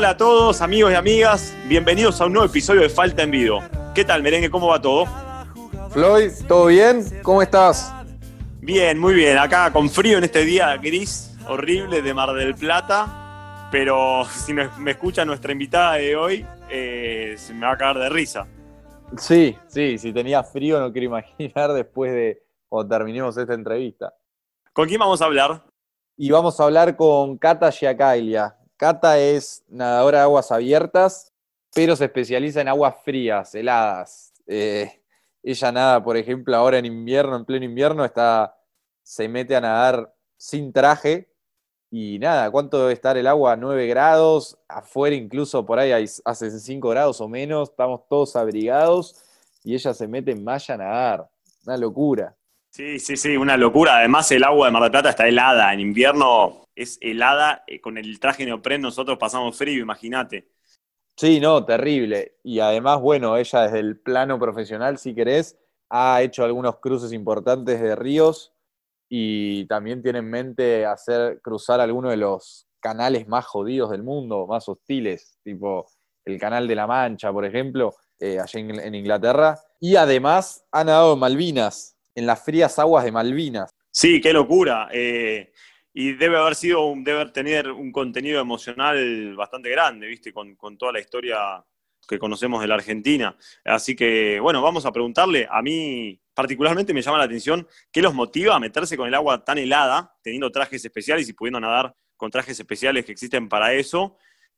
Hola a todos, amigos y amigas. Bienvenidos a un nuevo episodio de Falta en Vivo. ¿Qué tal, Merengue? ¿Cómo va todo? Floyd, ¿todo bien? ¿Cómo estás? Bien, muy bien. Acá con frío en este día gris, horrible de Mar del Plata. Pero si me, escucha nuestra invitada de hoy, eh, se me va a caer de risa. Sí, sí, si tenía frío no quiero imaginar después de cuando terminemos esta entrevista. ¿Con quién vamos a hablar? Y vamos a hablar con Cata Giacaglia. Cata es nadadora de aguas abiertas, pero se especializa en aguas frías, heladas. Eh, ella nada, por ejemplo, ahora en invierno, en pleno invierno, está, se mete a nadar sin traje. Y nada, ¿cuánto debe estar el agua? 9 grados, afuera incluso por ahí hay- hace 5 grados o menos, estamos todos abrigados y ella se mete en malla a nadar. Una locura. Sí, sí, sí, una locura. Además, el agua de Mar del Plata está helada. En invierno es helada. Eh, Con el traje neopren nosotros pasamos frío, imagínate. Sí, no, terrible. Y además, bueno, ella desde el plano profesional, si querés, ha hecho algunos cruces importantes de ríos y también tiene en mente hacer cruzar algunos de los canales más jodidos del mundo, más hostiles, tipo el Canal de la Mancha, por ejemplo, eh, allá en, en Inglaterra. Y además ha nadado en Malvinas, en las frías aguas de Malvinas. Sí, qué locura. Eh, y debe haber sido, un- debe tener un contenido emocional bastante grande, ¿viste? Con, con toda la historia que conocemos de la Argentina. Así que, bueno, vamos a preguntarle. A mí, particularmente, me llama la atención qué los motiva a meterse con el agua tan helada, teniendo trajes especiales y pudiendo nadar con trajes especiales que existen para eso.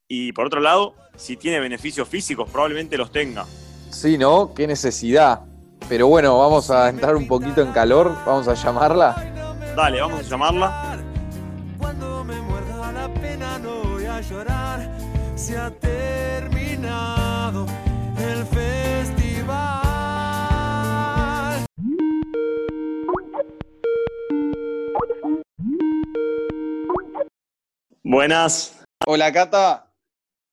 Y por otro lado, si tiene beneficios físicos, probablemente los tenga. Sí, ¿no? Qué necesidad. Pero bueno, vamos a entrar un poquito en calor, vamos a llamarla. Dale, vamos a llamarla. Se ha terminado el festival. Buenas. Hola, Cata,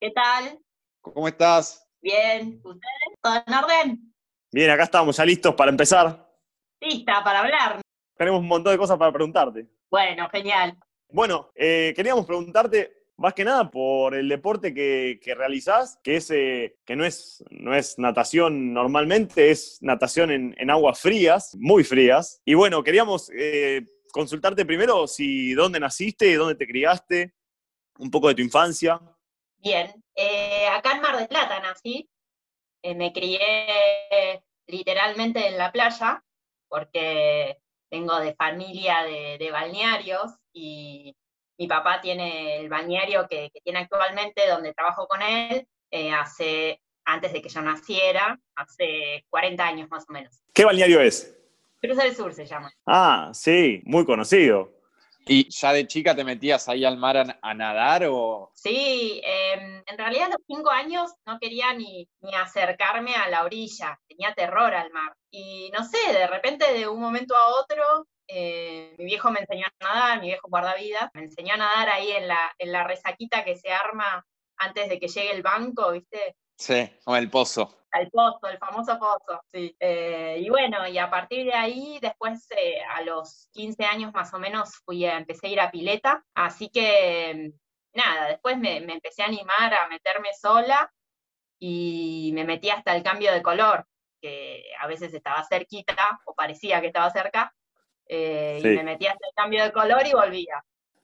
¿Qué tal? ¿cómo estás? Bien. ¿Ustedes? ¿Todo en orden? Bien, acá estamos ya listos para empezar. Lista para hablar. Tenemos un montón de cosas para preguntarte. Bueno, genial. Bueno, eh, queríamos preguntarte más que nada por el deporte que, que realizás, que, es, eh, que no, es, no es natación normalmente, es natación en, en aguas frías, muy frías. Y bueno, queríamos eh, consultarte primero si dónde naciste, dónde te criaste, un poco de tu infancia. Bien. Eh, acá en Mar del Plata nací. Me crié literalmente en la playa, porque vengo de familia de, de balnearios y mi papá tiene el balneario que, que tiene actualmente, donde trabajo con él, eh, hace, antes de que yo naciera, hace 40 años más o menos. ¿Qué balneario es? Cruz del Sur se llama. Ah, sí, muy conocido. ¿Y ya de chica te metías ahí al mar a, a nadar o...? Sí, em, en realidad a los cinco años no quería ni, ni acercarme a la orilla, tenía terror al mar. Y no sé, de repente de un momento a otro, eh, mi viejo me enseñó a nadar, mi viejo guardavidas, me enseñó a nadar ahí en la, en la resaquita que se arma antes de que llegue el banco, ¿viste? Sí, como el pozo. Al pozo, el famoso pozo, sí. Eh, y bueno, y a partir de ahí, después eh, a los 15 años más o menos, fui a, empecé a ir a pileta, así que nada, después me, me empecé a animar a meterme sola y me metí hasta el cambio de color, que a veces estaba cerquita o parecía que estaba cerca, eh, Sí. y me metí hasta el cambio de color y volvía.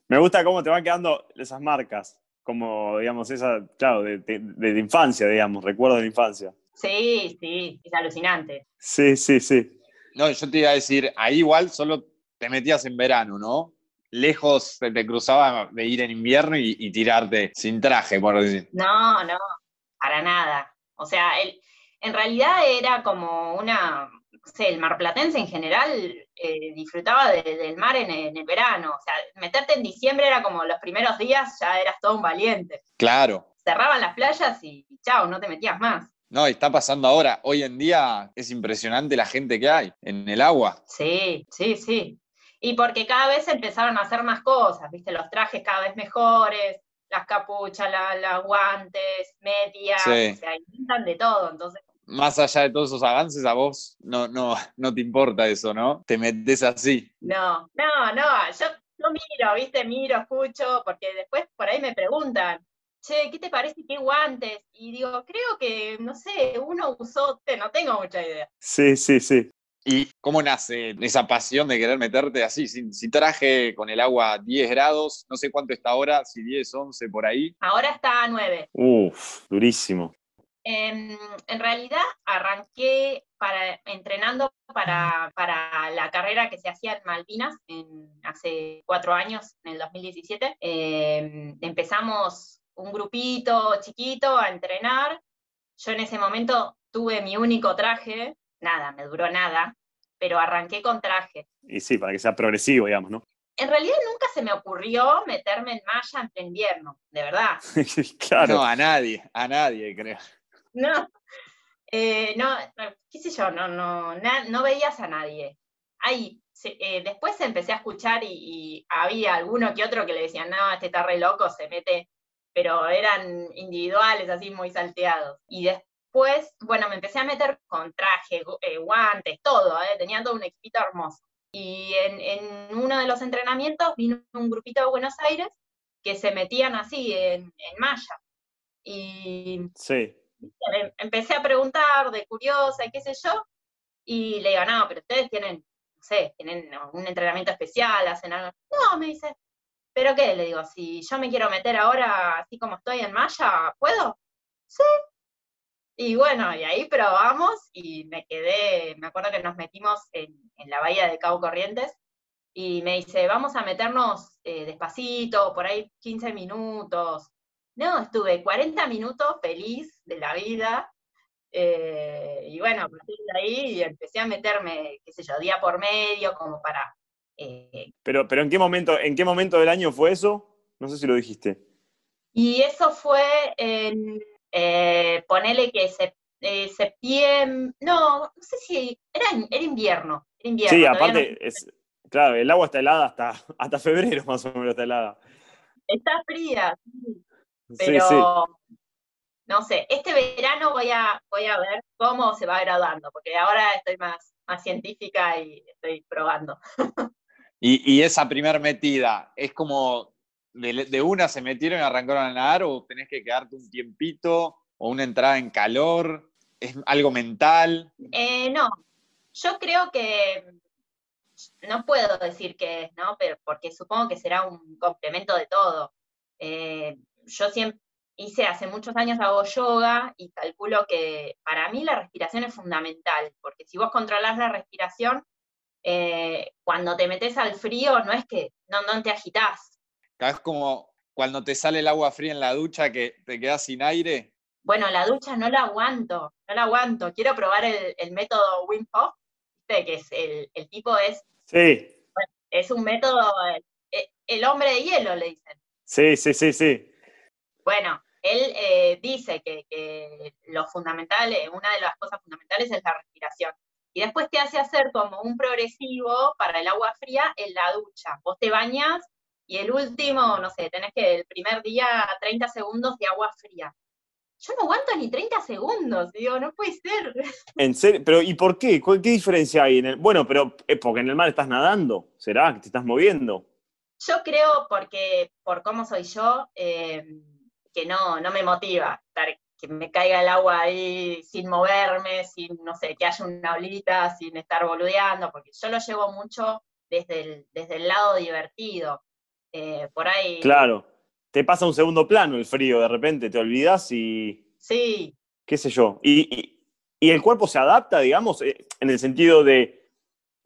Me gusta cómo te van quedando esas marcas, como, digamos, esa, claro, de, de- infancia, digamos, recuerdos de la infancia. Sí, sí, es alucinante. Sí, sí, sí. No, yo te iba a decir, ahí igual solo te metías en verano, ¿no? Lejos te, te cruzaba de ir en invierno y, y tirarte sin traje, por decir. No, no, para nada. O sea, el, en realidad era como una, sé, el marplatense en general eh, disfrutaba de- del mar en el, en el verano. O sea, meterte en diciembre era como los primeros días, ya eras todo un valiente. Claro. Cerraban las playas y chao, no te metías más. No, y está pasando ahora. Hoy en día es impresionante la gente que hay en el agua. Sí, sí, sí. Y porque cada vez empezaron a hacer más cosas, ¿viste? Los trajes cada vez mejores, las capuchas, la- las guantes, medias, Sí. o sea, inventan de todo. Entonces, Más allá de todos esos avances, a vos no, no, no te importa eso, ¿no? Te metes así. No, no, no, yo, yo miro, viste, miro, escucho, porque después por ahí me preguntan, che, ¿qué te parece? ¿Qué guantes? Y digo, creo que, no sé, uno usó, no tengo mucha idea. Sí, sí, sí. ¿Y cómo nace esa pasión de querer meterte así, sin, sin traje, con el agua a 10 grados? No sé cuánto está ahora, si 10, 11 por ahí. Ahora está a 9. Uf, durísimo. Em, en realidad arranqué para, entrenando para, para, la carrera que se hacía en Malvinas en, hace cuatro años, en el 2017. Em, empezamos un grupito chiquito a entrenar. Yo en ese momento tuve mi único traje, nada, me duró nada, pero arranqué con traje. Y sí, para que sea progresivo, digamos, ¿no? En realidad nunca se me ocurrió meterme en malla en invierno, de verdad. claro. No, a nadie, a nadie, creo. No, eh, no, qué sé yo, no, no, no veías a nadie. Ahí, eh, después empecé a escuchar y, había alguno que otro que le decían, no, este está re loco, se mete, pero eran individuales, así muy salteados. Y después, bueno, me empecé a meter con traje, eh, guantes, todo, tenía todo un equipito hermoso. Y en, uno de los entrenamientos vino un grupito de Buenos Aires que se metían así en, en malla. Y sí empecé a preguntar de curiosa y qué sé yo, y le digo, no, pero ustedes tienen, no sé, tienen un entrenamiento especial, hacen algo. No, me dice, ¿pero qué? Le digo, si yo me quiero meter ahora así como estoy en malla, ¿puedo? Sí. Y bueno, y ahí probamos y me quedé, me acuerdo que nos metimos en, la bahía de Cabo Corrientes y me dice, vamos a meternos eh, despacito, por ahí 15 minutos, no, estuve 40 minutos feliz de la vida. Eh, y bueno, a partir de ahí empecé a meterme, qué sé yo, día por medio, como para. Eh, pero, pero ¿en qué momento, en qué momento del año fue eso? No sé si lo dijiste. Y eso fue en eh, ponele que se, septiembre, no, no sé si era, era invierno, era invierno. Sí, aparte, claro, el agua está helada hasta, hasta febrero más o menos está helada. Está fría, sí. Pero, no sé, este verano voy a, voy a ver cómo se va graduando, porque ahora estoy más, más científica y estoy probando. ¿Y, esa primer metida es como de, una se metieron y arrancaron a nadar o tenés que quedarte un tiempito o una entrada en calor? ¿Es algo mental? Eh, no, yo creo que no puedo decir que es, ¿no? Pero porque supongo que será un complemento de todo. Eh, yo siempre hice hace muchos años hago yoga y calculo que para mí la respiración es fundamental, porque si vos controlás la respiración, eh, cuando te metes al frío no es que no, no te agitás. Es como cuando te sale el agua fría en la ducha que te quedas sin aire. Bueno, la ducha no la aguanto, no la aguanto. Quiero probar el, método Wim Hof, que es el, tipo es... Sí. es un método, eh, el hombre de hielo le dicen. Sí, sí, sí, sí. Bueno, él eh, dice que, lo fundamental, eh, una de las cosas fundamentales es la respiración. Y después te hace hacer como un progresivo para el agua fría en la ducha. Vos te bañas y el último, no sé, tenés que el primer día 30 segundos de agua fría. Yo no aguanto ni 30 segundos, digo, no puede ser. ¿En serio? ¿Pero y por qué? ¿Qué diferencia hay en el...? Bueno, pero es porque en el mar estás nadando, ¿será? Que te estás moviendo. Yo creo porque, por cómo soy yo, eh, que no, no me motiva estar, que me caiga el agua ahí sin moverme, sin, no sé, que haya una olita, sin estar boludeando, porque yo lo llevo mucho desde el, desde el lado divertido. Eh, por ahí. Claro, te pasa un segundo plano el frío, de repente te olvidas y. Sí. ¿Qué sé yo? Y, el cuerpo se adapta, digamos, eh, en el sentido de.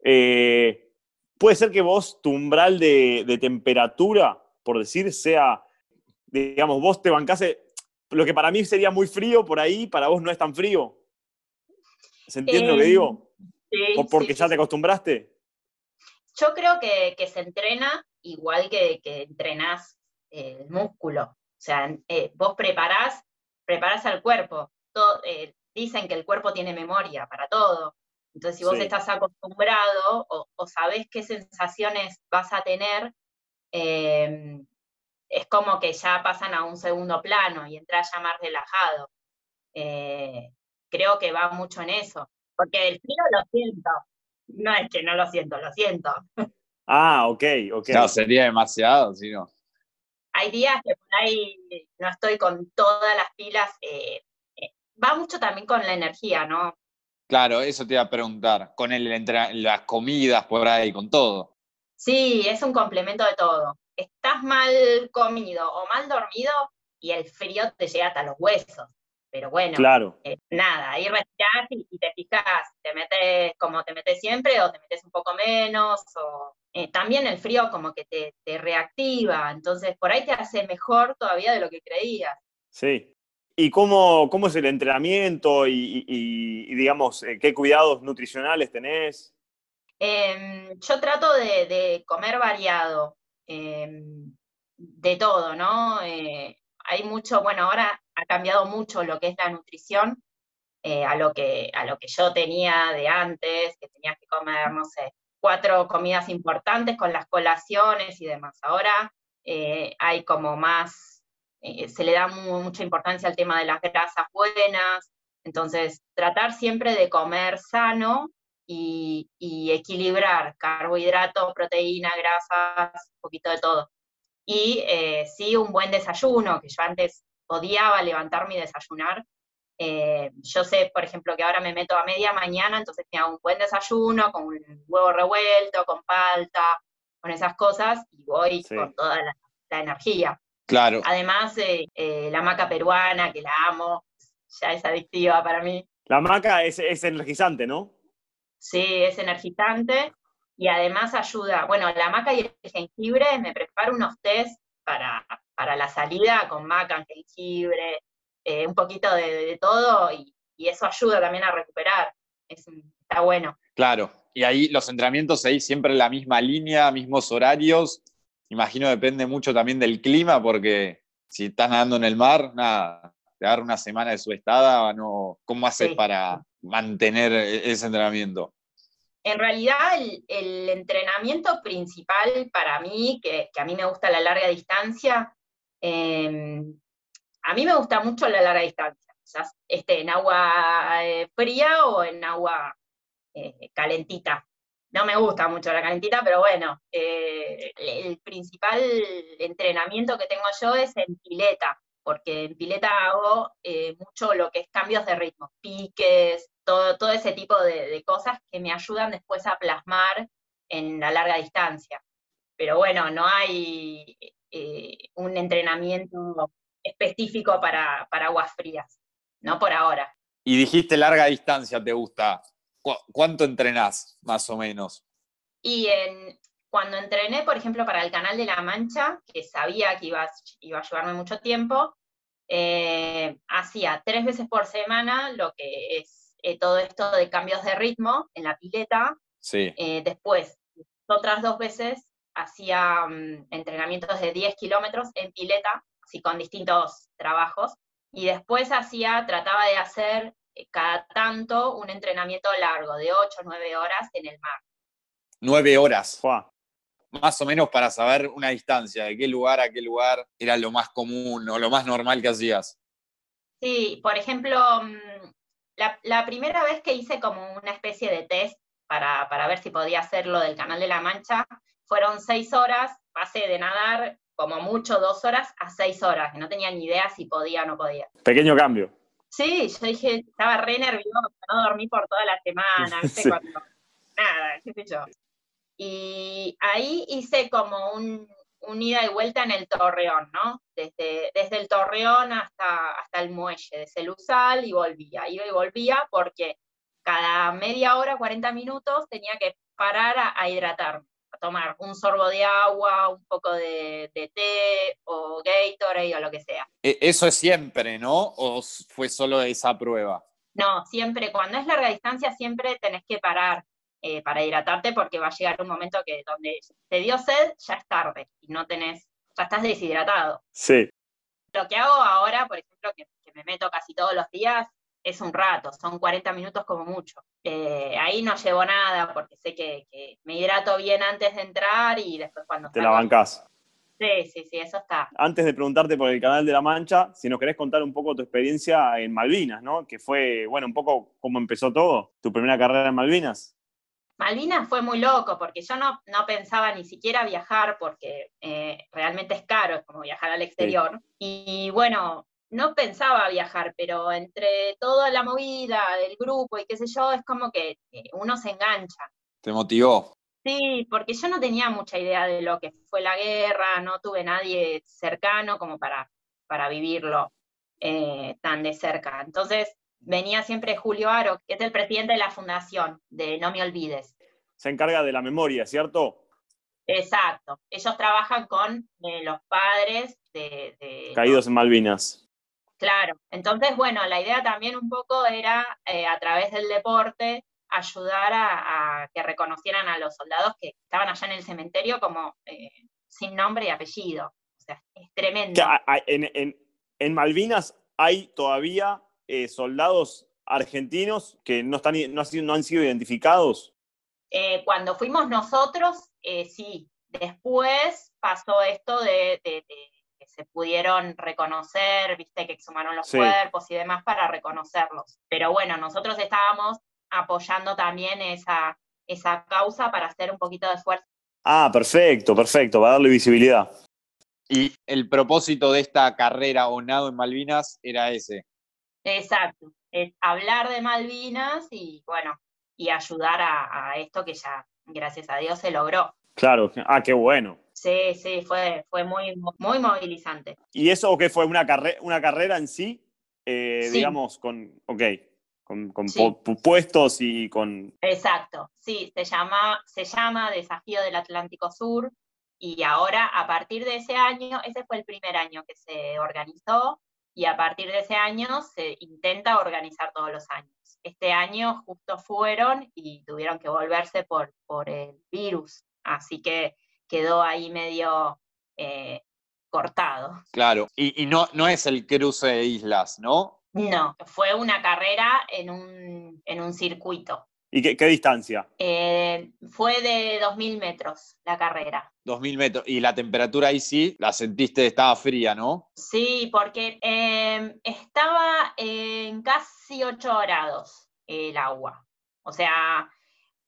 Eh, puede ser que vos, tu umbral de, de temperatura, por decir, sea digamos, vos te bancase, lo que para mí sería muy frío por ahí, para vos no es tan frío. ¿Se entiende lo que digo? Sí, ¿O porque ya te acostumbraste? Yo creo que, se entrena igual que, que entrenás el músculo. O sea, eh, vos preparás, preparás al cuerpo. Eh, dicen que el cuerpo tiene memoria para todo. Entonces, si vos estás acostumbrado o, o, sabés qué sensaciones vas a tener, eh, es como que ya pasan a un segundo plano y entras ya más relajado. Eh, creo que va mucho en eso, porque el frío lo siento. No es que no lo siento, lo siento. Ah, ok, ok. No, sería demasiado, si no. hay días que por ahí no estoy con todas las pilas. eh, eh, va mucho también con la energía, ¿no? Claro, eso te iba a preguntar. Con el, entra- las comidas por ahí, con todo. Sí, es un complemento de todo. Estás mal comido o mal dormido y el frío te llega hasta los huesos. Pero bueno, Claro. eh, nada, ahí respirás y, y te fijas, te metes como te metes siempre o te metes un poco menos. O, eh, también el frío como que te, te reactiva, entonces por ahí te hace mejor todavía de lo que creías. Sí. ¿Y cómo, cómo es el entrenamiento y, y- y, digamos, eh, qué cuidados nutricionales tenés? Em, yo trato de, de comer variado, em, de todo, ¿no? Eh, hay mucho, bueno, ahora ha cambiado mucho lo que es la nutrición eh, a, lo que, a lo que yo tenía de antes, que tenías que comer, no sé, cuatro comidas importantes con las colaciones y demás. Ahora eh, hay como más, se le da mu- mucha importancia al tema de las grasas buenas, entonces tratar siempre de comer sano y, y equilibrar carbohidratos, proteína, grasas, un poquito de todo. Y eh, sí, un buen desayuno, que yo antes odiaba levantarme y desayunar. Eh, yo sé, por ejemplo, que ahora me meto a media mañana, entonces me hago un buen desayuno con un huevo revuelto, con palta, con esas cosas, y voy Sí. con toda la, la energía. Claro. Además, eh, eh, la maca peruana, que la amo, ya es adictiva para mí. La maca es, es energizante, ¿no? Sí, es energizante y además ayuda. Bueno, la maca y el jengibre, me preparo unos test para, para la salida con maca, jengibre, eh, un poquito de, de todo y, y eso ayuda también a recuperar. Es, está bueno. Claro. Y ahí los entrenamientos ahí siempre en la misma línea, mismos horarios. Imagino depende mucho también del clima, porque si estás nadando en el mar, nada, te agarra una semana de su estada, no, ¿cómo haces Sí. para mantener e- ese entrenamiento? En realidad, el, entrenamiento principal para mí, que, a mí me gusta la larga distancia, eh, a mí me gusta mucho la larga distancia, ya esté en agua eh, fría o en agua eh, calentita. No me gusta mucho la calentita, pero bueno, eh, el principal entrenamiento que tengo yo es en pileta, porque en pileta hago eh, mucho lo que es cambios de ritmo, piques, todo, todo ese tipo de, de cosas que me ayudan después a plasmar en la larga distancia. Pero bueno, no hay eh, un entrenamiento específico para, para aguas frías, no por ahora. Y dijiste larga distancia, ¿te gusta? ¿Cu- ¿Cuánto entrenás, más o menos? Y en, cuando entrené, por ejemplo, para el Canal de la Mancha, que sabía que iba, a- iba a llevarme mucho tiempo, eh, hacía tres veces por semana lo que es eh, todo esto de cambios de ritmo en la pileta. Sí. Eh, después, otras dos veces, hacía mm, entrenamientos de 10 kilómetros en pileta, así con distintos trabajos. Y después hacía, trataba de hacer eh, cada tanto un entrenamiento largo, de 8 o 9 horas en el mar. Nueve horas. Fua. Más o menos para saber una distancia, de qué lugar a qué lugar era lo más común o lo más normal que hacías. Sí, por ejemplo, mm, la, la primera vez que hice como una especie de test para, para ver si podía hacerlo del Canal de la Mancha, fueron seis horas, pasé de nadar como mucho dos horas a seis horas, que no tenía ni idea si podía o no podía. Pequeño cambio. Sí, yo dije, estaba re nerviosa, no dormí por toda la semana, ¿viste? Sí. Cuando- nada, qué sé yo. Y ahí hice como un, un ida y vuelta en el Torreón, ¿no? Desde, desde el Torreón hasta, hasta el muelle de Celusal y volvía, iba y volvía porque cada media hora, 40 minutos, tenía que parar a, a hidratarme, a tomar un sorbo de agua, un poco de, de té o Gatorade o lo que sea. E- Eso es siempre, ¿no? ¿O fue solo esa prueba? No, siempre, cuando es larga distancia, siempre tenés que parar eh, para hidratarte porque va a llegar un momento que donde te dio sed, ya es tarde y no tenés, ya estás deshidratado. Sí. Lo que hago ahora, por ejemplo, que, que me meto casi todos los días, es un rato, son 40 minutos como mucho. Eh, ahí no llevo nada porque sé que, que me hidrato bien antes de entrar y después cuando Te la bancás. Sí, sí, sí, eso está. Antes de preguntarte por el Canal de la Mancha, si nos querés contar un poco tu experiencia en Malvinas, ¿no? Que fue, bueno, un poco cómo empezó todo, tu primera carrera en Malvinas. Malvinas fue muy loco porque yo no, no pensaba ni siquiera viajar porque eh, realmente es caro, es como viajar al exterior. Y bueno, no pensaba viajar, pero entre toda la movida del grupo y qué sé yo, es como que eh, uno se engancha. ¿Te motivó? Sí, porque yo no tenía mucha idea de lo que fue la guerra, no tuve nadie cercano como para, para vivirlo eh, tan de cerca. Entonces venía siempre Julio Aro, que es el presidente de la fundación de No Me Olvides. Se encarga de la memoria, ¿cierto? Exacto. Ellos trabajan con eh, los padres de, de- Caídos en Malvinas. Claro. Entonces, bueno, la idea también un poco era, eh, a través del deporte, ayudar a, a que reconocieran a los soldados que estaban allá en el cementerio como eh, sin nombre y apellido. O sea, es tremendo. Que en- en Malvinas hay todavía eh, soldados argentinos que no, están, no, han sido, no han sido identificados. Eh, cuando fuimos nosotros, eh, sí. Después pasó esto de, de- de que se pudieron reconocer, viste, que exhumaron los Sí. cuerpos y demás para reconocerlos. Pero bueno, nosotros estábamos apoyando también esa, esa causa para hacer un poquito de esfuerzo. Ah, perfecto, perfecto, va a darle visibilidad. Y el propósito de esta carrera o nado en Malvinas era ese. Exacto. Es hablar de Malvinas y bueno, y ayudar a, a esto que ya, gracias a Dios, se logró. Claro, ah, qué bueno. Sí, sí, fue, fue muy, muy movilizante. ¿Y eso qué fue? ¿Una, carre- una carrera en sí? Eh, Sí. Digamos, con, ok, con, con Sí. puestos y con... Exacto, sí, se llama, se llama Desafío del Atlántico Sur y ahora a partir de ese año, ese fue el primer año que se organizó y a partir de ese año se intenta organizar todos los años. Este año justo fueron y tuvieron que volverse por, por el virus, así que quedó ahí medio eh, cortado. Claro. Y, y no, no es el cruce de islas, ¿no? No, fue una carrera en un, en un circuito. ¿Y qué, qué distancia? Eh, fue de 2.000 metros la carrera. 2000 metros. Y la temperatura ahí sí, la sentiste, estaba fría, ¿no? Sí, porque eh, estaba en casi 8 grados el agua. O sea,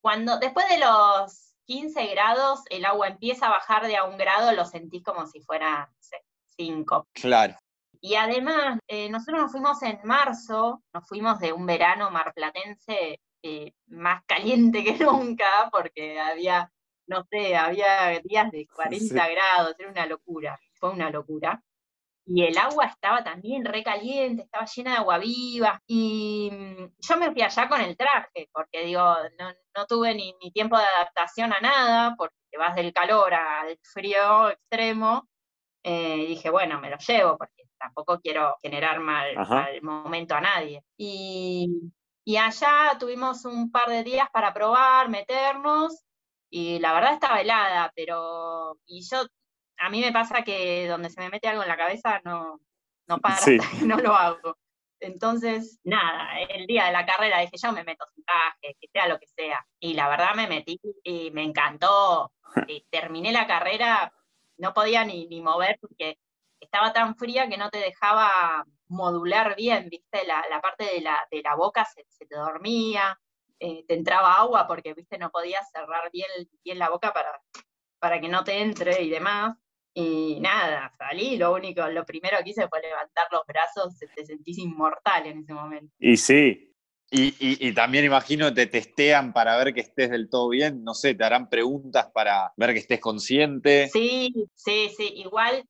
cuando después de los 15 grados el agua empieza a bajar de a un grado, lo sentís como si fuera 5. Claro. Y además, eh, nosotros nos fuimos en marzo, nos fuimos de un verano marplatense eh, más caliente que nunca, porque había, no sé, había días de 40 Sí. grados, era una locura, fue una locura. Y el agua estaba también recaliente, estaba llena de agua viva. Y mm, yo me fui allá con el traje, porque digo, no, no tuve ni, ni tiempo de adaptación a nada, porque te vas del calor al frío extremo. Eh, y dije, bueno, me lo llevo, porque tampoco quiero generar mal, mal momento a nadie. Y, y allá tuvimos un par de días para probar, meternos, y la verdad estaba helada, pero y yo, a mí me pasa que donde se me mete algo en la cabeza no, no para Sí. hasta que no lo hago. Entonces, nada, el día de la carrera dije, yo me meto sin traje, que sea lo que sea. Y la verdad me metí y me encantó. Y terminé la carrera, no podía ni, ni mover porque estaba tan fría que no te dejaba modular bien, ¿viste? La, la parte de la, de la boca se, se te dormía, eh, te entraba agua porque, ¿viste? No podías cerrar bien, bien la boca para, para que no te entre y demás. Y nada, salí, lo único, lo primero que hice fue levantar los brazos, te sentís inmortal en ese momento. Y sí, Y, y- y también imagino te testean para ver que estés del todo bien. No sé, te harán preguntas para ver que estés consciente. Sí, sí, sí, igual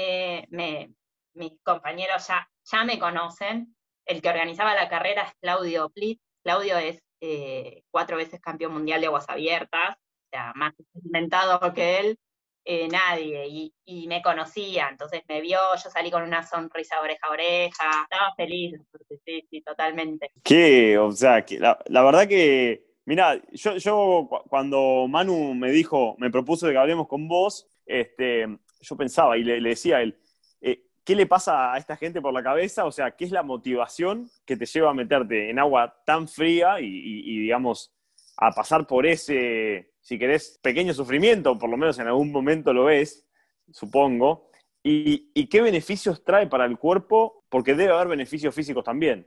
eh, me, mis compañeros ya, ya me conocen. El que organizaba la carrera es Claudio Plit. Claudio es eh, cuatro veces campeón mundial de aguas abiertas, o sea, más experimentado que él, eh, nadie. Y, y me conocía, entonces me vio, yo salí con una sonrisa oreja a oreja, estaba feliz, sí, sí, totalmente. que, o sea, que la, verdad que, mira, yo, yo cu- cuando Manu me dijo, me propuso de que hablemos con vos, este, yo pensaba y le, decía a él, eh, ¿qué le pasa a esta gente por la cabeza? O sea, ¿qué es la motivación que te lleva a meterte en agua tan fría y, digamos, a pasar por ese, si querés, pequeño sufrimiento, por lo menos en algún momento lo ves, supongo, y, qué beneficios trae para el cuerpo, porque debe haber beneficios físicos también.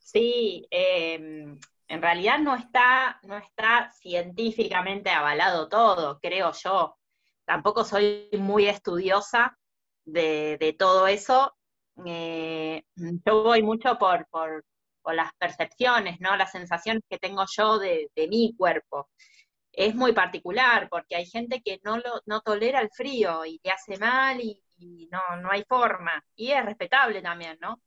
Sí, eh, en realidad no está, no está científicamente avalado todo, creo yo. Tampoco soy muy estudiosa de, todo eso. Eh, yo voy mucho por, por, las percepciones, ¿no? Las sensaciones que tengo yo de, mi cuerpo. Es muy particular porque hay gente que no, lo, no tolera el frío y le hace mal y, y no, no hay forma. Y es respetable también, ¿no?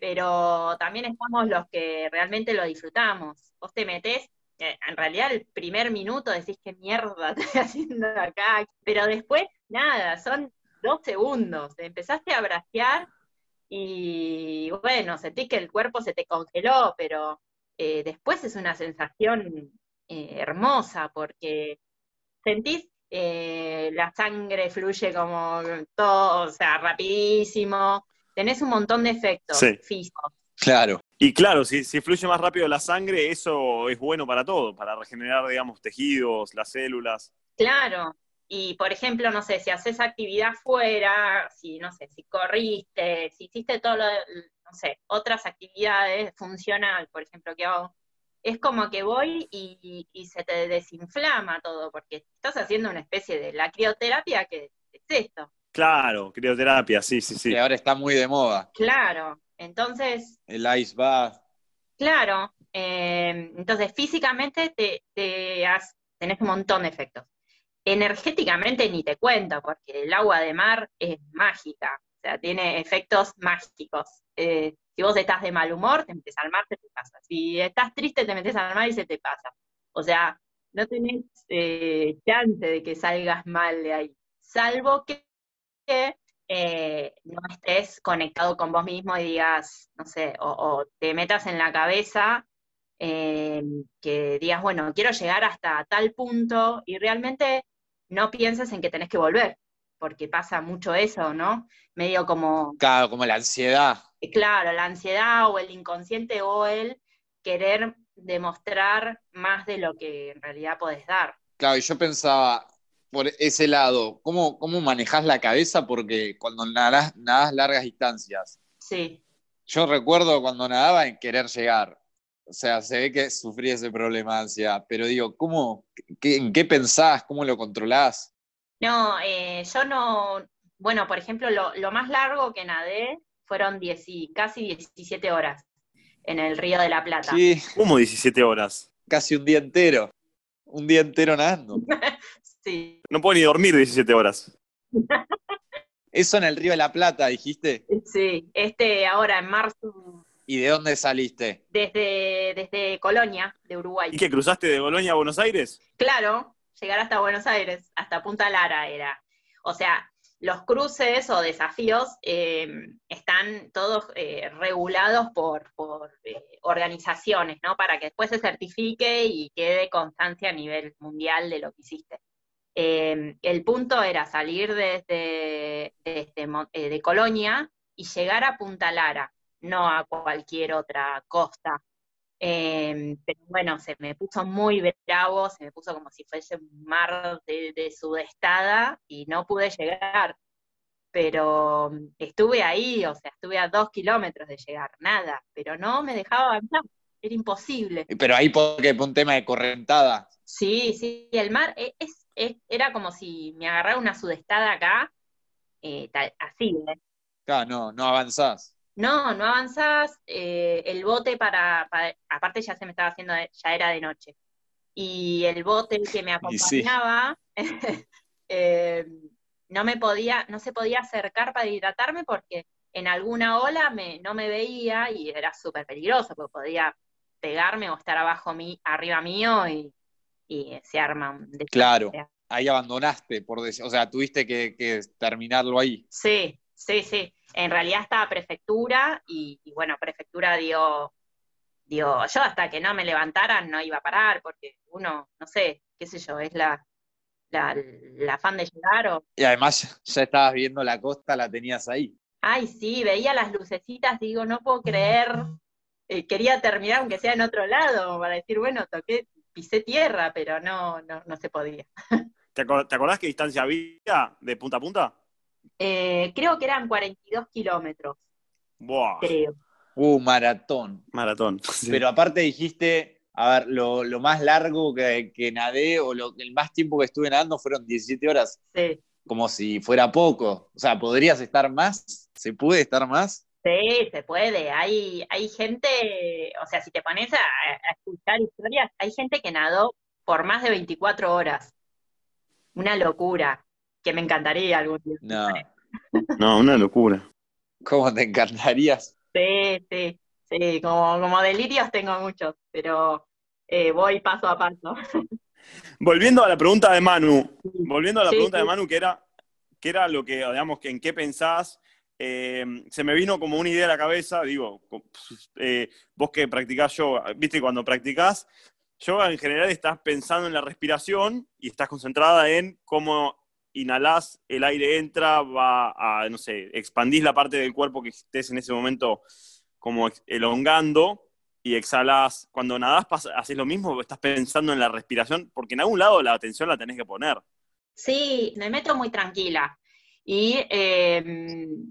Pero también estamos los que realmente lo disfrutamos. Vos te metés, eh, en realidad el primer minuto decís qué mierda estoy haciendo acá, pero después nada, son dos segundos, empezaste a bracear y bueno, sentís que el cuerpo se te congeló, pero eh, después es una sensación eh, hermosa porque sentís la sangre fluye como todo, o sea, rapidísimo, tenés un montón de efectos físicos. Claro. Y claro, si, si, fluye más rápido la sangre, eso es bueno para todo, para regenerar, digamos, tejidos, las células. Claro. Y, por ejemplo, no sé, si haces actividad fuera, si, no sé, si corriste, si hiciste todo lo, no sé, otras actividades funcional, por ejemplo, que hago, es como que voy y, y, se te desinflama todo, porque estás haciendo una especie de la crioterapia que es esto. Claro, crioterapia, sí, sí, sí. Que ahora está muy de moda. Claro, entonces... El ice bath. Claro, eh, entonces físicamente te, tenés un montón de efectos. Energéticamente ni te cuento, porque el agua de mar es mágica, o sea, tiene efectos mágicos. Eh, si vos estás de mal humor, te metes al mar, se te pasa. Si estás triste, te metes al mar y se te pasa. O sea, no tenés eh, chance de que salgas mal de ahí, salvo que eh, no estés conectado con vos mismo y digas, no sé, o, te metas en la cabeza eh, que digas, bueno, quiero llegar hasta tal punto y realmente no pienses en que tenés que volver, porque pasa mucho eso, ¿no? Medio como... Claro, como la ansiedad. Claro, la ansiedad o el inconsciente o el querer demostrar más de lo que en realidad podés dar. Claro, y yo pensaba, por ese lado, ¿cómo, cómo manejas la cabeza? Porque cuando nadas, largas distancias. Sí. Yo recuerdo cuando nadaba en querer llegar. O sea, se ve que sufrí ese problema de ansiedad. Pero digo, ¿cómo, ¿en qué pensás? ¿Cómo lo controlás? No, eh, yo no. Bueno, por ejemplo, lo, más largo que nadé fueron casi 17 horas en el Río de la Plata. Sí. ¿Cómo 17 horas? Casi un día entero. Un día entero nadando. Sí. No puedo ni dormir 17 horas. Eso en el Río de la Plata, dijiste. Sí, este ahora en marzo. ¿Y de dónde saliste? Desde, desde Colonia, de Uruguay. ¿Y qué, cruzaste de Colonia a Buenos Aires? Claro, llegar hasta Buenos Aires, hasta Punta Lara era. O sea, los cruces o desafíos eh, están todos eh, regulados por, por eh, organizaciones, ¿no? Para que después se certifique y quede constancia a nivel mundial de lo que hiciste. Em, el punto era salir desde, eh, de Colonia y llegar a Punta Lara, no a cualquier otra costa. Em, pero bueno, se me puso muy bravo, se me puso como si fuese un mar de, sudestada y no pude llegar. Pero mm, estuve ahí, o sea, estuve a dos kilómetros de llegar, nada, pero no me dejaba avanzar, era imposible. Pero ahí porque un tema de correntada. Sí, sí, el mar e, es era como si me agarrara una sudestada acá, eh, así. ¿eh? Claro, no, no avanzás. No, no avanzás. Eh, el bote para, aparte ya se me estaba haciendo, ya era de noche. Y el bote que me acompañaba eh, no me podía, no se podía acercar para hidratarme porque en alguna ola me, no me veía y era súper peligroso porque podía pegarme o estar abajo mí, arriba mío y, y se arma un Claro, ahí abandonaste, por decir, o sea, tuviste que, terminarlo ahí. Sí, sí, sí. En realidad estaba prefectura y, bueno, prefectura dio, dio, yo hasta que no me levantaran no iba a parar, porque uno, no sé, qué sé yo, es la, la, afán de llegar o... Y además ya estabas viendo la costa, la tenías ahí. Ay, sí, veía las lucecitas, digo, no puedo creer. Eh, quería terminar aunque sea en otro lado, para decir, bueno, toqué, pisé tierra, pero no, no, no se podía. ¿Te, acordás qué distancia había de punta a punta? Eh, creo que eran 42 kilómetros. Buah. Creo. Uh, maratón. Maratón. Pero aparte dijiste, A ver, lo, lo más largo que, que nadé o lo, el más tiempo que estuve nadando fueron 17 horas, Sí, como si fuera poco. O sea, ¿podrías estar más? ¿Se puede estar más? Sí, se puede. Hay, hay gente, o sea, si te pones a, a escuchar historias, hay gente que nadó por más de 24 horas. Una locura, que me encantaría algún día. No. No, una locura. ¿Cómo te encantarías? Sí, sí, sí, como, como delirios tengo muchos, pero eh, voy paso a paso. Volviendo a la pregunta de Manu, volviendo a la Sí, pregunta sí. de Manu, que era, que era lo que, digamos, que en qué pensás, eh, se me vino como una idea a la cabeza, digo, eh, vos que practicás yoga, viste, cuando practicás yoga en general estás pensando en la respiración y estás concentrada en cómo inhalás, el aire entra, va a, no sé, expandís la parte del cuerpo que estés en ese momento como elongando y exhalás. Cuando nadás, haces lo mismo, estás pensando en la respiración, porque en algún lado la atención la tenés que poner. Sí, me meto muy tranquila. Y eh,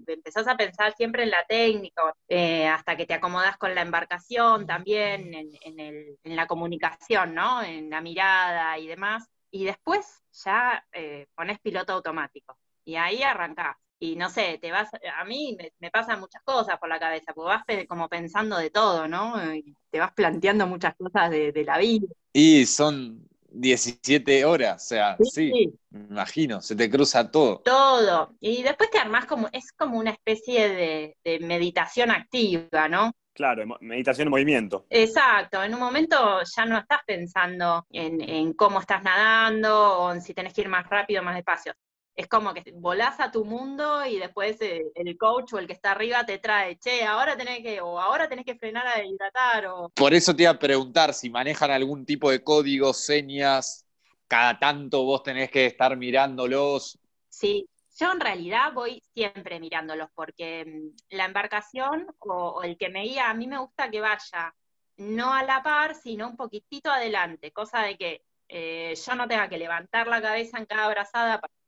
empezás a pensar siempre en la técnica, eh, hasta que te acomodas con la embarcación también, en, en el- en la comunicación, ¿no? En la mirada y demás. Y después ya eh, pones piloto automático. Y ahí arrancás. Y no sé, te vas, a mí me, me pasan muchas cosas por la cabeza, porque vas como pensando de todo, ¿no? Y te vas planteando muchas cosas de, de la vida. Y son 17 horas, o sea, sí, me imagino, se te cruza todo. todo. Y después te armás como, es como una especie de, de meditación activa, ¿no? Claro, meditación en movimiento. Exacto, en un momento ya no estás pensando en, en cómo estás nadando o en si tenés que ir más rápido o más despacio. Es como que volás a tu mundo y después eh, el coach o el que está arriba te trae, che, ahora tenés que, o ahora tenés que frenar a hidratar, o Por eso te iba a preguntar si manejan algún tipo de código, señas, cada tanto vos tenés que estar mirándolos. Sí, yo en realidad voy siempre mirándolos porque mm, la embarcación o, o el que me guía, a mí me gusta que vaya no a la par, sino un poquitito adelante, cosa de que eh, yo no tenga que levantar la cabeza en cada brazada para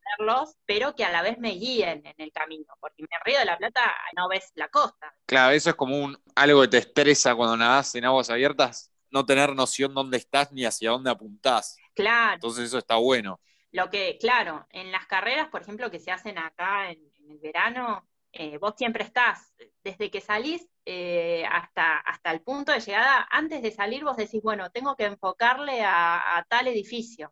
pero que a la vez me guíen en el camino, porque en el Río de la Plata no ves la costa. Claro, eso es como un, algo que te estresa cuando nadás en aguas abiertas, no tener noción dónde estás ni hacia dónde apuntás. Claro, Entonces eso está bueno. Lo que, claro, en las carreras, por ejemplo, que se hacen acá en, en el verano, eh, vos siempre estás, desde que salís eh, hasta, hasta el punto de llegada, antes de salir vos decís, bueno, tengo que enfocarle a, a tal edificio.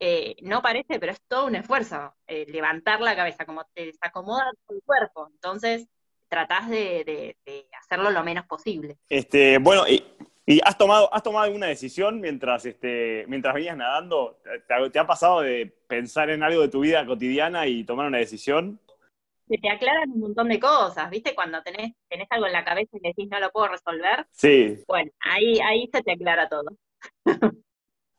Eh, no parece, pero es todo un esfuerzo, eh, levantar la cabeza, como te desacomoda todo el cuerpo. Entonces, tratás de, de- de hacerlo lo menos posible. Este, bueno, y, y has tomado, has tomado alguna decisión mientras, este, mientras venías nadando? ¿Te, ha- te ha pasado de pensar en algo de tu vida cotidiana y tomar una decisión? Se te aclaran un montón de cosas, ¿viste? Cuando tenés, tenés algo en la cabeza y decís no lo puedo resolver, Sí. bueno, ahí, ahí se te aclara todo.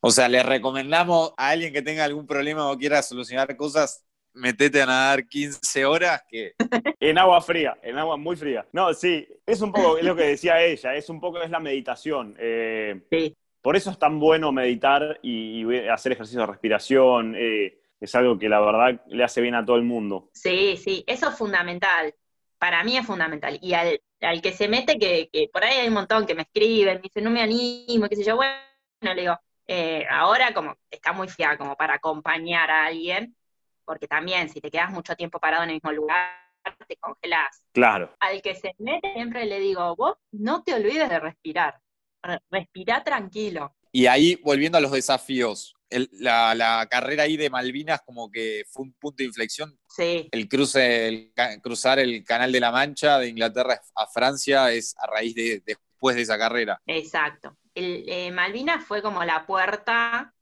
O sea, le recomendamos a alguien que tenga algún problema o quiera solucionar cosas, metete a nadar 15 horas, que En agua fría, en agua muy fría. No, sí, es un poco, es lo que decía ella, es un poco, es la meditación. Eh, Sí. por eso es tan bueno meditar y, y hacer ejercicio de respiración. eh, es algo que la verdad le hace bien a todo el mundo. Sí, sí, eso es fundamental. Para mí es fundamental. Y al, al que se mete, que, que por ahí hay un montón que me escriben, me dicen, no me animo, qué sé yo, bueno, le digo, eh, ahora como está muy fiada como para acompañar a alguien, porque también si te quedas mucho tiempo parado en el mismo lugar, te congelás. Claro. Al que se mete siempre le digo, vos no te olvides de respirar. Re- Respirá tranquilo. Y ahí, volviendo a los desafíos, el- la, la carrera ahí de Malvinas como que fue un punto de inflexión. Sí, El cruce, el cruzar el Canal de la Mancha de Inglaterra a Francia es a raíz de después de esa carrera. exacto. Eh, Malvinas fue como la puerta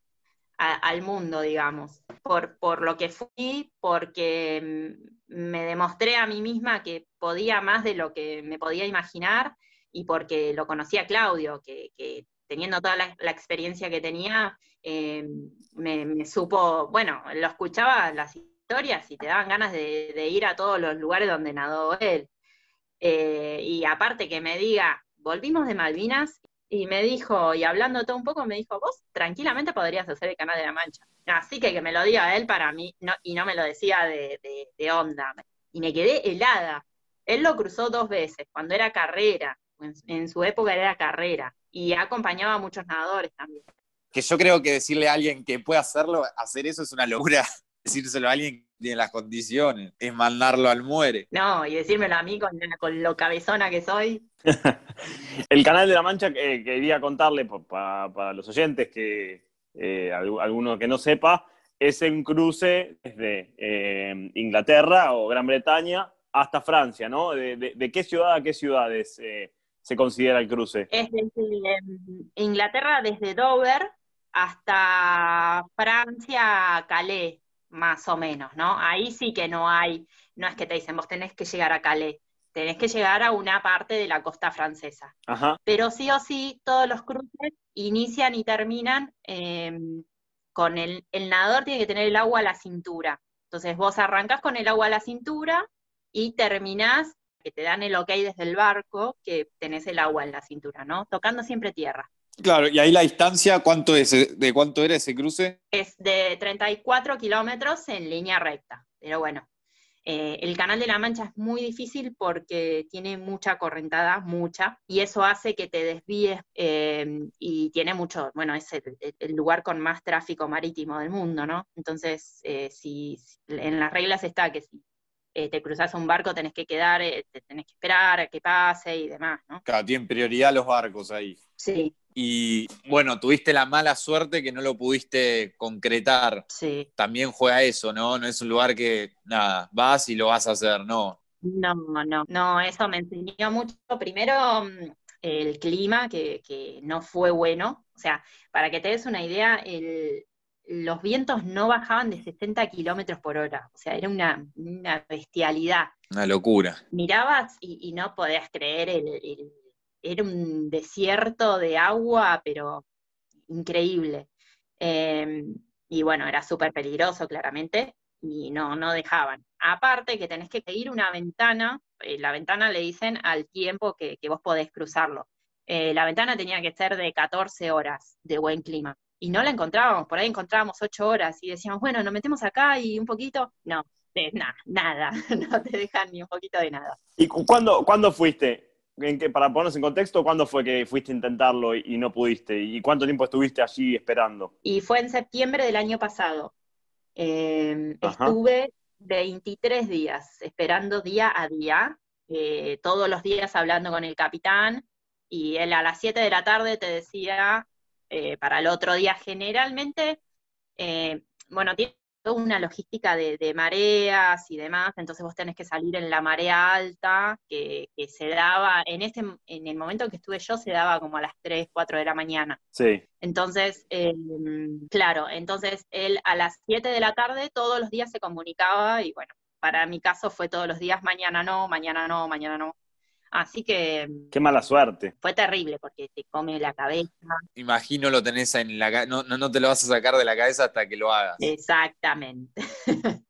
al mundo, digamos, por, por lo que fui, porque mm, me demostré a mí misma que podía más de lo que me podía imaginar y porque lo conocía Claudio, que, teniendo toda la, experiencia que tenía, eh, me, supo, bueno, lo escuchaba las historias y te daban ganas de, de ir a todos los lugares donde nadó él. Eh, y aparte que me diga, volvimos de Malvinas y me dijo, y hablando todo un poco, me dijo, vos tranquilamente podrías hacer el Canal de la Mancha. Así que que me lo diga él para mí, no, y no me lo decía de, de- de onda. Y me quedé helada. Él lo cruzó dos veces, cuando era carrera, en, su época era carrera. y ha acompañado a muchos nadadores también. Que yo creo que decirle a alguien que puede hacerlo, hacer eso es una locura. Decírselo a alguien que tiene las condiciones, es mandarlo al muere. No, y decírmelo a mí con, con lo cabezona que soy. El canal de la Mancha, eh, quería contarle pa- pa- para los oyentes que eh, algu- alguno que no sepa, es un cruce desde eh, Inglaterra o Gran Bretaña hasta Francia, ¿no? ¿De, de- de qué ciudad a qué ciudades eh, se considera el cruce? Es desde em, Inglaterra, desde Dover hasta Francia, Calais, más o menos, ¿no? Ahí sí que no hay, no es que te dicen, vos tenés que llegar a Calais, tenés que llegar a una parte de la costa francesa. Ajá, Pero sí o sí, todos los cruces inician y terminan em, con el, el nadador tiene que tener el agua a la cintura. Entonces vos arrancás con el agua a la cintura y terminás, que te dan el ok desde el barco, que tenés el agua en la cintura, ¿no? Tocando siempre tierra. Claro, y ahí la distancia, ¿cuánto es? ¿De cuánto era ese cruce? Es de 34 kilómetros en línea recta, pero bueno. eh, el Canal de la Mancha es muy difícil porque tiene mucha correntada, mucha, y eso hace que te desvíes eh, y tiene mucho, bueno, es el, el lugar con más tráfico marítimo del mundo, ¿no? Entonces, eh, si, en las reglas está que si eh, te cruzas un barco tenés que quedar, eh, te tenés que esperar a que pase y demás, ¿no? Claro, tienen prioridad los barcos ahí. Sí, Y bueno, tuviste la mala suerte que no lo pudiste concretar. sí. También juega eso, ¿no? No es un lugar que, nada, vas y lo vas a hacer, no. No, no, no, eso me enseñó mucho. Primero, mm, el clima, que, que no fue bueno. O sea, para que te des una idea, el- los vientos no bajaban de 60 kilómetros por hora. O sea, era una, una bestialidad. Una locura. Mirabas y, y no podías creer, el, el- era un desierto de agua, pero increíble. Eh, y bueno, era súper peligroso, claramente, y no, no dejaban. Aparte que tenés que ir una ventana, eh, la ventana le dicen al tiempo que, vos podés cruzarlo. Eh, la ventana tenía que ser de 14 horas de buen clima. Y no la encontrábamos, por ahí encontrábamos 8 horas y decíamos, bueno, nos metemos acá y un poquito. No, na- nada, no te dejan ni un poquito de nada. ¿Y cu- cuándo, cuándo fuiste? ¿En qué- para ponernos en contexto, ¿cuándo fue que fuiste a intentarlo y, y no pudiste? ¿Y cuánto tiempo estuviste allí esperando? Y fue en septiembre del año pasado. Eh, estuve 23 días esperando día a día, eh, todos los días hablando con el capitán, y él a las 7 de la tarde te decía eh, para el otro día generalmente, eh, bueno, tiene toda una logística de, de mareas y demás, entonces vos tenés que salir en la marea alta, que, que se daba, en, este, en el momento en que estuve yo, se daba como a las 3, 4 de la mañana. Sí. Entonces, eh, claro, entonces él a las 7 de la tarde todos los días se comunicaba y bueno, para mi caso fue todos los días, mañana no, mañana no, mañana no. Así que Qué mala suerte. fue terrible porque te come la cabeza. Imagino lo tenés en la cabeza, no, no, no te lo vas a sacar de la cabeza hasta que lo hagas. Exactamente.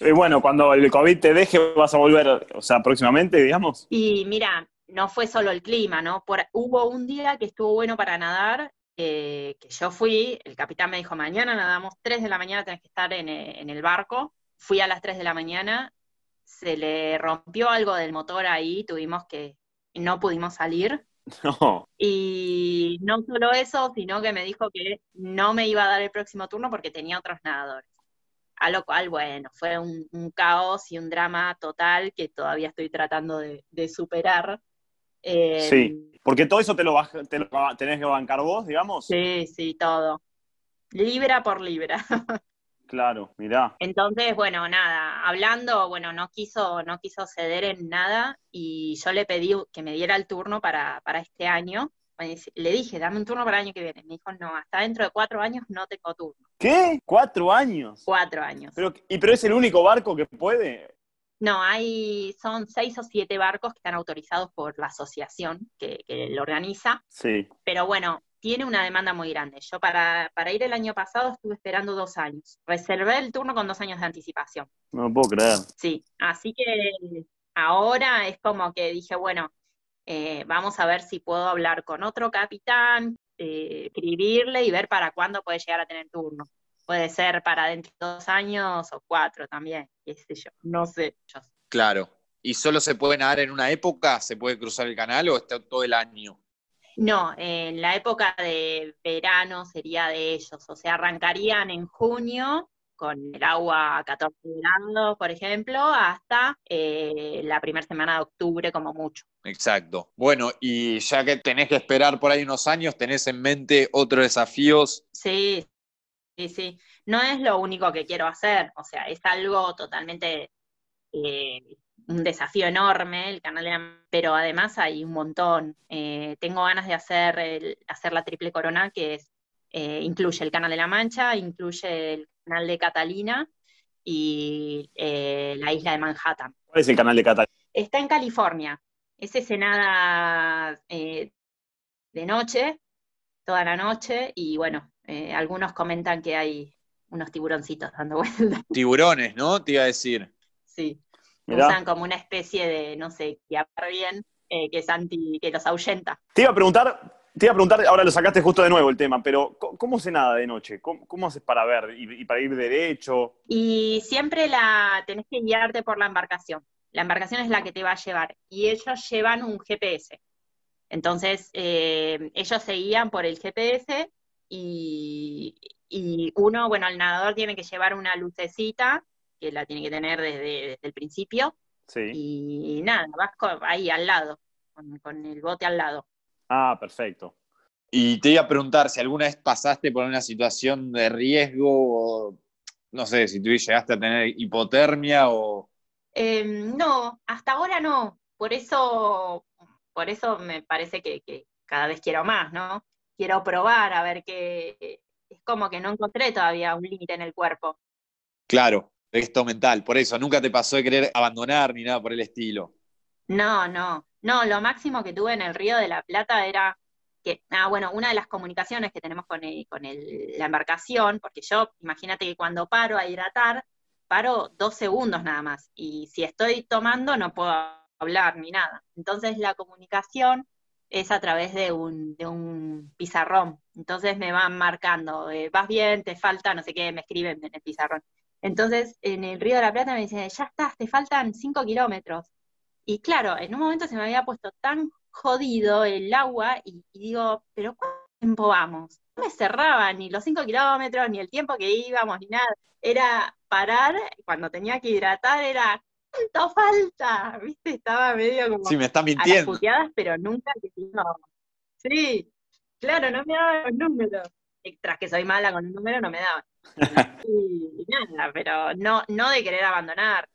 Eh, bueno, cuando el COVID te deje, vas a volver, o sea, próximamente, digamos. Y mira, no fue solo el clima, ¿no? Por, hubo un día que estuvo bueno para nadar, eh, que yo fui, el capitán me dijo, mañana nadamos 3 de la mañana, tenés que estar en, eh, en el barco. Fui a las 3 de la mañana, se le rompió algo del motor ahí, tuvimos que, no pudimos salir. No. Y no solo eso, sino que me dijo que no me iba a dar el próximo turno porque tenía otros nadadores. A lo cual, bueno, fue un, un caos y un drama total que todavía estoy tratando de, de superar. Eh, Sí. Porque todo eso te lo, te lo tenés que bancar vos, digamos. Sí, sí, todo. Libra por libra. Claro, mirá. Entonces, bueno, nada, hablando, bueno, no quiso, no quiso ceder en nada y yo le pedí que me diera el turno para, para este año. Le dije, dame un turno para el año que viene. Me dijo, no, hasta dentro de cuatro años no tengo turno. ¿Qué? ¿Cuatro años? Cuatro años. Pero, ¿Y pero es el único barco que puede? No, hay, son seis o siete barcos que están autorizados por la asociación que, que lo organiza, Sí. pero bueno, tiene una demanda muy grande. Yo para, para ir el año pasado estuve esperando dos años. Reservé el turno con dos años de anticipación. No puedo creer. Sí, así que ahora es como que dije, bueno, eh, vamos a ver si puedo hablar con otro capitán, eh, escribirle y ver para cuándo puede llegar a tener turno. Puede ser para dentro de dos años o cuatro también, qué sé yo, no sé. Yo Claro. ¿Y solo se puede nadar en una época? ¿Se puede cruzar el canal o está todo el año? No, en la época de verano sería de ellos, o sea, arrancarían en junio con el agua a 14 grados, por ejemplo, hasta eh, la primera semana de octubre como mucho. Exacto. Bueno, y ya que tenés que esperar por ahí unos años, ¿tenés en mente otros desafíos? Sí, sí, sí. No es lo único que quiero hacer, o sea, es algo totalmente, eh, un desafío enorme el canal de la... Pero además hay un montón. Eh, tengo ganas de hacer, el- hacer la triple corona, que es, eh, incluye el canal de la Mancha, incluye el canal de Catalina y eh, la isla de Manhattan. ¿Cuál es el canal de Catalina? Está en California. Es escenada eh, de noche, toda la noche, y bueno, eh, algunos comentan que hay unos tiburoncitos dando vueltas. Tiburones, ¿no? Te iba a decir. Sí, Mirá. usan como una especie de, no sé, que bien, eh, que es anti, que los ahuyenta. Te iba a preguntar, te iba a preguntar, ahora lo sacaste justo de nuevo el tema, pero ¿cómo, cómo se nada de noche? ¿Cómo, cómo haces para ver y, y para ir derecho? Y siempre la tenés que guiarte por la embarcación. La embarcación es la que te va a llevar. Y ellos llevan un GPS. Entonces, eh, ellos se guían por el GPS y, y uno, bueno, el nadador tiene que llevar una lucecita, que la tiene que tener desde, desde el principio, Sí. y nada, vas ahí al lado, con, con el bote al lado. Ah, perfecto. Y te iba a preguntar si alguna vez pasaste por una situación de riesgo, o no sé, si tú llegaste a tener hipotermia o... Eh, no, hasta ahora no. Por eso, por eso me parece que, que cada vez quiero más, ¿no? Quiero probar a ver qué. Es como que no encontré todavía un límite en el cuerpo. Claro, esto mental, por eso, nunca te pasó de querer abandonar ni nada por el estilo. No, no, no. Lo máximo que tuve en el Río de la Plata era que, ah, bueno, una de las comunicaciones que tenemos con, el- con el- la embarcación, porque yo, imagínate que cuando paro a hidratar, paro dos segundos nada más, y si estoy tomando no puedo hablar ni nada. Entonces la comunicación es a través de un, de un pizarrón. Entonces me van marcando, eh, vas bien, te falta, no sé qué, me escriben en el pizarrón. Entonces en el Río de la Plata me dicen, ya estás, te faltan cinco kilómetros. Y claro, en un momento se me había puesto tan jodido el agua y, y digo, pero ¿cuánto tiempo vamos? No me cerraba ni los cinco kilómetros, ni el tiempo que íbamos, ni nada. Era parar, cuando tenía que hidratar, era, ¿cuánto falta? ¿Viste? Estaba medio como Sí, me está a las mintiendo. puteadas, pero nunca que no. Sí, claro, no me daban los números. Tras que soy mala con un número, no me daban. Y, y nada, pero no, no de querer abandonar.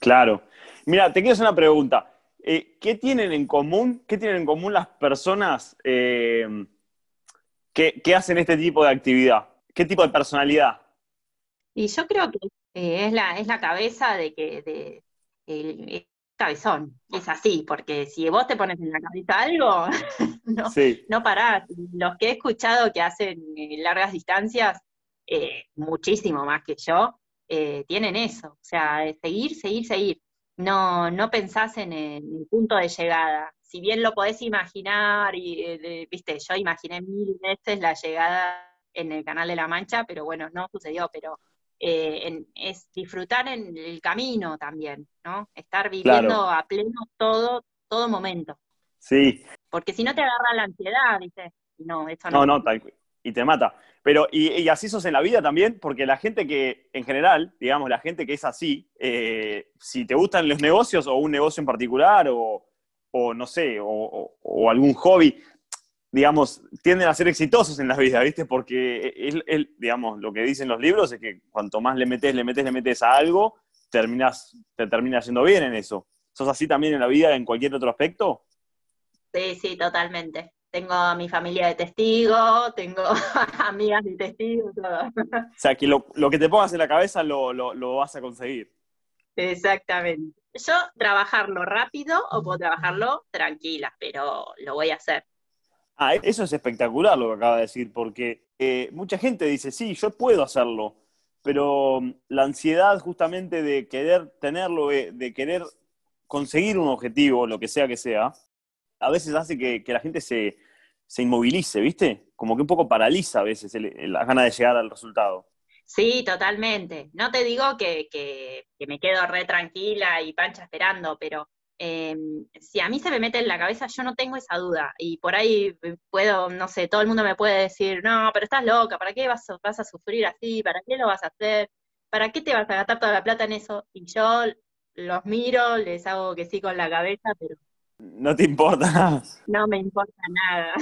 Claro. Mira, te quiero hacer una pregunta. Eh, ¿Qué tienen en común? ¿Qué tienen en común las personas eh, que, que hacen este tipo de actividad? ¿Qué tipo de personalidad? Y yo creo que eh, es la, es la cabeza de que de, el, cabezón, es así, porque si vos te pones en la cabeza algo, no, Sí, no parás. Los que he escuchado que hacen largas distancias, eh, muchísimo más que yo, eh, tienen eso, o sea, seguir, seguir, seguir. No, no pensás en el, en el punto de llegada. Si bien lo podés imaginar, y eh, viste, yo imaginé mil veces la llegada en el Canal de la Mancha, pero bueno, no sucedió, pero eh, en- es disfrutar en el camino también, ¿no? Estar viviendo Claro. a pleno todo, todo momento. sí. Porque si no te agarra la ansiedad, dices, no, eso No, no. no, tal y te mata. Pero, y, y así sos en la vida también, porque la gente que, en general, digamos, la gente que es así, eh, si te gustan los negocios o un negocio en particular, o, o no sé, o, o- algún hobby, digamos, tienden a ser exitosos en la vida, ¿viste? Porque el, el- digamos, lo que dicen los libros es que cuanto más le metes, le metes, le metes a algo, terminas, te termina yendo bien en eso. ¿Sos así también en la vida, en cualquier otro aspecto? Sí, sí, totalmente. Tengo a mi familia de testigos, tengo amigas de testigos, todo. O sea, que lo, lo que te pongas en la cabeza lo, lo- lo vas a conseguir. Exactamente. Yo trabajarlo rápido o puedo trabajarlo tranquila, pero lo voy a hacer. Ah, eso es espectacular lo que acaba de decir, porque eh, mucha gente dice, sí, yo puedo hacerlo, pero mm, la ansiedad justamente de querer tenerlo, de, de querer conseguir un objetivo, lo que sea que sea, a veces hace que, la gente se, se inmovilice, ¿viste? Como que un poco paraliza a veces el- las ganas de llegar al resultado. Sí, totalmente. No te digo que, que- me quedo re tranquila y pancha esperando, pero eh, si a mí se me mete en la cabeza, yo no tengo esa duda. Y por ahí puedo, no sé, todo el mundo me puede decir, no, pero estás loca, ¿para qué vas, vas a sufrir así? ¿Para qué lo vas a hacer? ¿Para qué te vas a gastar toda la plata en eso? Y yo los miro, les hago que sí con la cabeza, pero... No te importa. No me importa nada.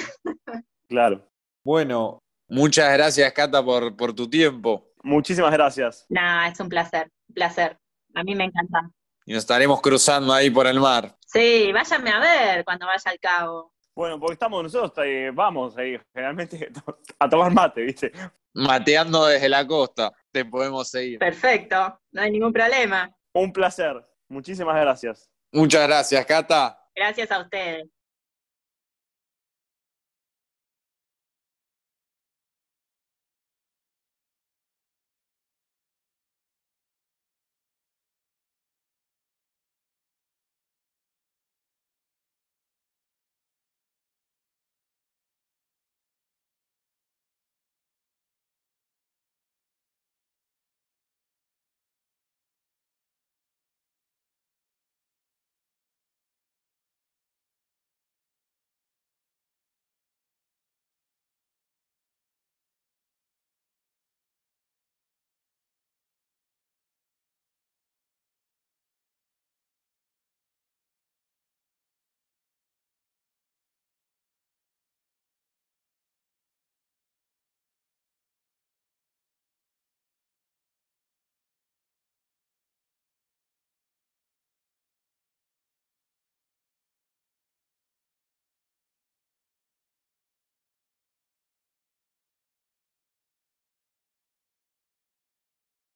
Claro. Bueno, muchas gracias, Cata, por, por tu tiempo. Muchísimas gracias. Nada, es un placer, un placer. A mí me encanta. Y nos estaremos cruzando ahí por el mar. Sí, váyanme a ver cuando vaya al cabo. Bueno, porque estamos nosotros, eh, vamos ahí, generalmente a tomar mate, ¿viste? Mateando desde la costa, te podemos seguir. Perfecto, no hay ningún problema. Un placer. Muchísimas gracias. Muchas gracias, Cata. Gracias a ustedes.